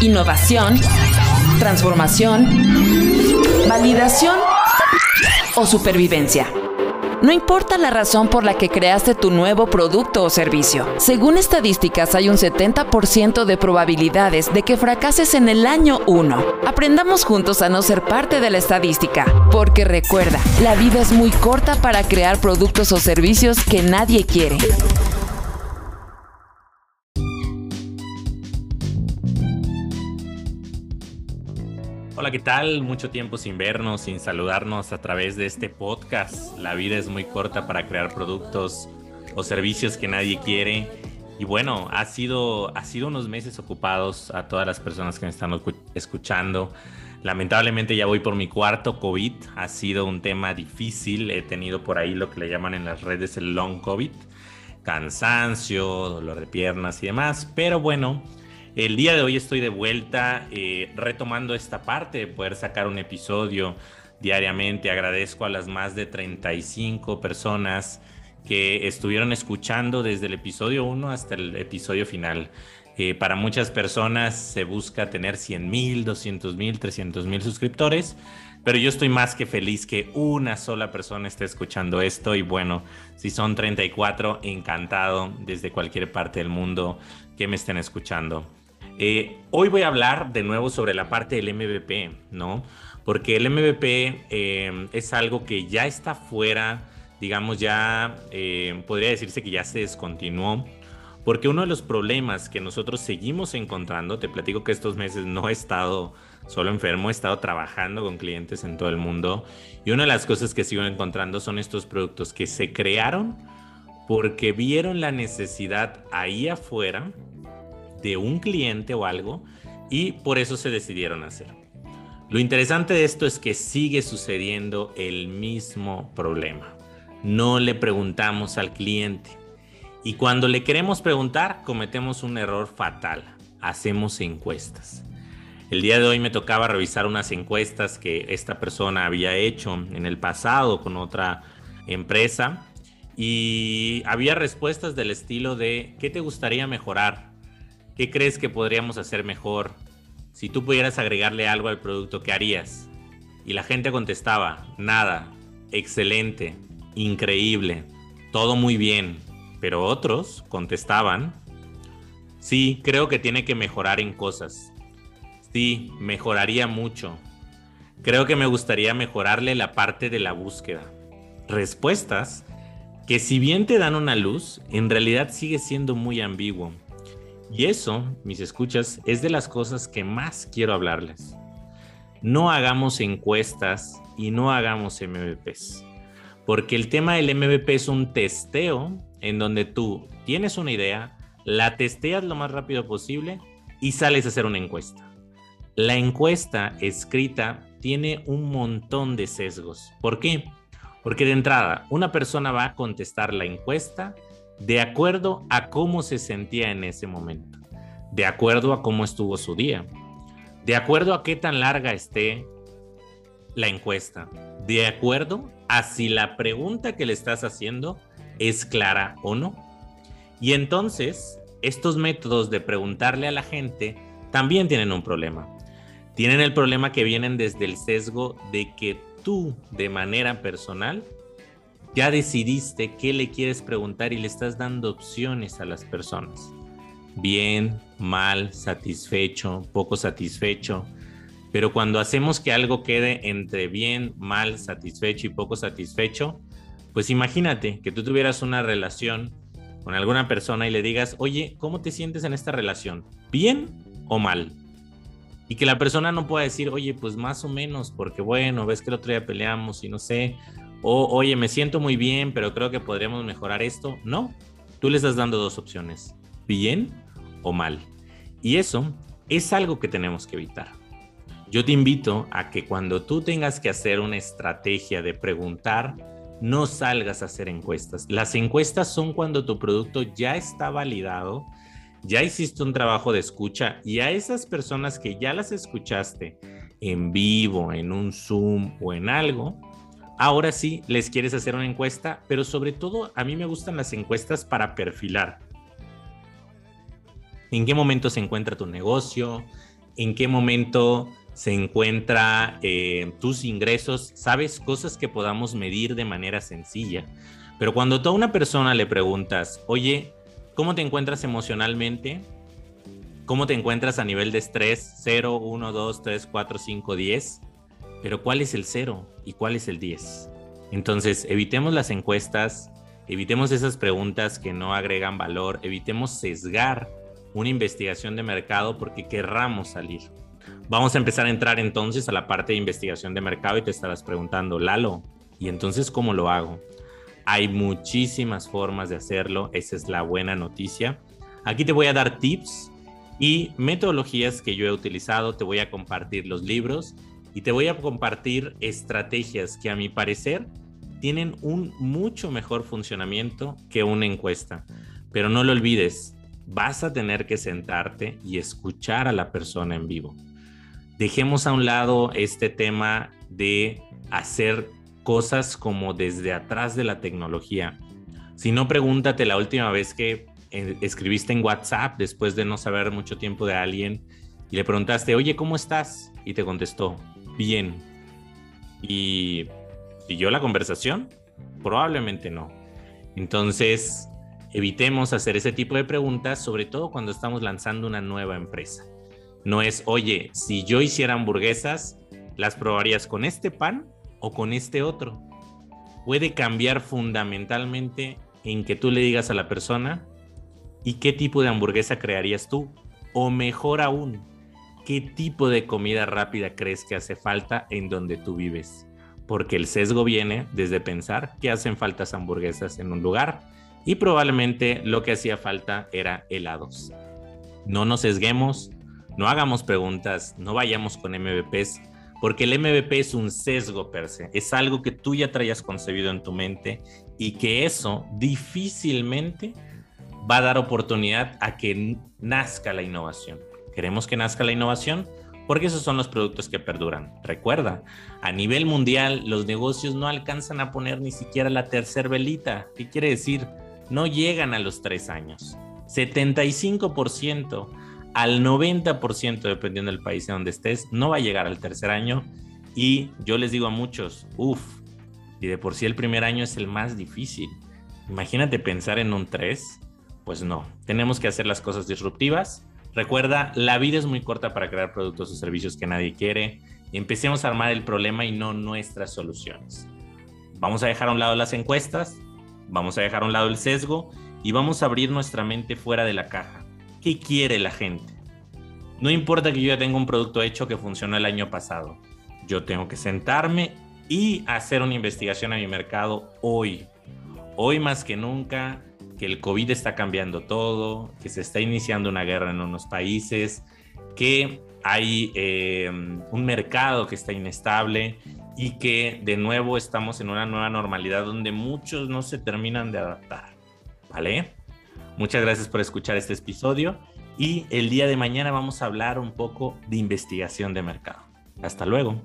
innovación, transformación, validación o supervivencia. No importa la razón por la que creaste tu nuevo producto o servicio. Según estadísticas, hay un 70% de probabilidades de que fracases en el año 1. Aprendamos juntos a no ser parte de la estadística, porque recuerda, la vida es muy corta para crear productos o servicios que nadie quiere. Hola, ¿qué tal? Mucho tiempo sin vernos, sin saludarnos a través de este podcast. La vida es muy corta para crear productos o servicios que nadie quiere. Y bueno, ha sido, ha sido unos meses ocupados a todas las personas que me están escuchando. Lamentablemente ya voy por mi cuarto COVID. Ha sido un tema difícil. He tenido por ahí lo que le llaman en las redes el long COVID. Cansancio, dolor de piernas y demás. Pero bueno, el día de hoy estoy de vuelta eh, retomando esta parte de poder sacar un episodio diariamente. Agradezco a las más de 35 personas que estuvieron escuchando desde el episodio 1 hasta el episodio final. Eh, para muchas personas se busca tener 100 mil, 200 mil, 300 mil suscriptores, pero yo estoy más que feliz que una sola persona esté escuchando esto y bueno, si son 34, encantado desde cualquier parte del mundo que me estén escuchando. Eh, hoy voy a hablar de nuevo sobre la parte del MVP, ¿no? Porque el MVP eh, es algo que ya está fuera, digamos, ya eh, podría decirse que ya se descontinuó. Porque uno de los problemas que nosotros seguimos encontrando, te platico que estos meses no he estado solo enfermo, he estado trabajando con clientes en todo el mundo. Y una de las cosas que sigo encontrando son estos productos que se crearon porque vieron la necesidad ahí afuera de un cliente o algo y por eso se decidieron hacer. Lo interesante de esto es que sigue sucediendo el mismo problema. No le preguntamos al cliente. Y cuando le queremos preguntar, cometemos un error fatal. Hacemos encuestas. El día de hoy me tocaba revisar unas encuestas que esta persona había hecho en el pasado con otra empresa y había respuestas del estilo de ¿qué te gustaría mejorar? ¿Qué crees que podríamos hacer mejor? Si tú pudieras agregarle algo al producto, ¿qué harías? Y la gente contestaba, nada, excelente, increíble, todo muy bien. Pero otros contestaban, sí, creo que tiene que mejorar en cosas. Sí, mejoraría mucho. Creo que me gustaría mejorarle la parte de la búsqueda. Respuestas que si bien te dan una luz, en realidad sigue siendo muy ambiguo. Y eso, mis escuchas, es de las cosas que más quiero hablarles. No hagamos encuestas y no hagamos MVPs. Porque el tema del MVP es un testeo en donde tú tienes una idea, la testeas lo más rápido posible y sales a hacer una encuesta. La encuesta escrita tiene un montón de sesgos. ¿Por qué? Porque de entrada, una persona va a contestar la encuesta de acuerdo a cómo se sentía en ese momento, de acuerdo a cómo estuvo su día, de acuerdo a qué tan larga esté la encuesta, de acuerdo a si la pregunta que le estás haciendo es clara o no. Y entonces, estos métodos de preguntarle a la gente también tienen un problema. Tienen el problema que vienen desde el sesgo de que tú, de manera personal, ya decidiste qué le quieres preguntar y le estás dando opciones a las personas. Bien, mal, satisfecho, poco satisfecho. Pero cuando hacemos que algo quede entre bien, mal, satisfecho y poco satisfecho, pues imagínate que tú tuvieras una relación con alguna persona y le digas, oye, ¿cómo te sientes en esta relación? ¿Bien o mal? Y que la persona no pueda decir, oye, pues más o menos, porque bueno, ves que el otro día peleamos y no sé, o, oye, me siento muy bien, pero creo que podríamos mejorar esto. No, tú le estás dando dos opciones, bien o mal. Y eso es algo que tenemos que evitar. Yo te invito a que cuando tú tengas que hacer una estrategia de preguntar, no salgas a hacer encuestas. Las encuestas son cuando tu producto ya está validado, ya hiciste un trabajo de escucha y a esas personas que ya las escuchaste en vivo, en un Zoom o en algo, Ahora sí, les quieres hacer una encuesta, pero sobre todo a mí me gustan las encuestas para perfilar. ¿En qué momento se encuentra tu negocio? en qué momento se encuentra eh, tus ingresos, sabes cosas que podamos medir de manera sencilla. Pero cuando tú a una persona le preguntas, oye, ¿cómo te encuentras emocionalmente? ¿Cómo te encuentras a nivel de estrés? 0, 1, 2, 3, 4, 5, 10. Pero ¿cuál es el 0 y cuál es el 10? Entonces, evitemos las encuestas, evitemos esas preguntas que no agregan valor, evitemos sesgar una investigación de mercado porque querramos salir. Vamos a empezar a entrar entonces a la parte de investigación de mercado y te estarás preguntando, Lalo, ¿y entonces cómo lo hago? Hay muchísimas formas de hacerlo, esa es la buena noticia. Aquí te voy a dar tips y metodologías que yo he utilizado, te voy a compartir los libros y te voy a compartir estrategias que a mi parecer tienen un mucho mejor funcionamiento que una encuesta. Pero no lo olvides, vas a tener que sentarte y escuchar a la persona en vivo. Dejemos a un lado este tema de hacer cosas como desde atrás de la tecnología. Si no, pregúntate la última vez que eh, escribiste en WhatsApp después de no saber mucho tiempo de alguien y le preguntaste, oye, ¿cómo estás? Y te contestó, bien. ¿Y siguió la conversación? Probablemente no. Entonces, evitemos hacer ese tipo de preguntas, sobre todo cuando estamos lanzando una nueva empresa. No es, oye, si yo hiciera hamburguesas, ¿las probarías con este pan o con este otro? Puede cambiar fundamentalmente en que tú le digas a la persona, ¿y qué tipo de hamburguesa crearías tú? O mejor aún, ¿qué tipo de comida rápida crees que hace falta en donde tú vives? Porque el sesgo viene desde pensar que hacen faltas hamburguesas en un lugar y probablemente lo que hacía falta era helados. No nos sesguemos, no hagamos preguntas, no vayamos con MVPs, porque el MVP es un sesgo per se, es algo que tú ya traías concebido en tu mente y que eso difícilmente va a dar oportunidad a que nazca la innovación. Queremos que nazca la innovación porque esos son los productos que perduran. Recuerda, a nivel mundial los negocios no alcanzan a poner ni siquiera la tercera velita. ¿Qué quiere decir? no llegan a los tres años. 75% al 90%, dependiendo del país en donde estés, no va a llegar al tercer año. Y yo les digo a muchos, uff, y de por sí el primer año es el más difícil. Imagínate pensar en un 3, pues no, tenemos que hacer las cosas disruptivas. Recuerda, la vida es muy corta para crear productos o servicios que nadie quiere. Empecemos a armar el problema y no nuestras soluciones. Vamos a dejar a un lado las encuestas, Vamos a dejar a un lado el sesgo y vamos a abrir nuestra mente fuera de la caja. ¿Qué quiere la gente? No importa que yo ya tenga un producto hecho que funcionó el año pasado. Yo tengo que sentarme y hacer una investigación a mi mercado hoy. Hoy más que nunca, que el COVID está cambiando todo, que se está iniciando una guerra en unos países, que hay eh, un mercado que está inestable y que de nuevo estamos en una nueva normalidad donde muchos no se terminan de adaptar. ¿Vale? Muchas gracias por escuchar este episodio y el día de mañana vamos a hablar un poco de investigación de mercado. Hasta luego.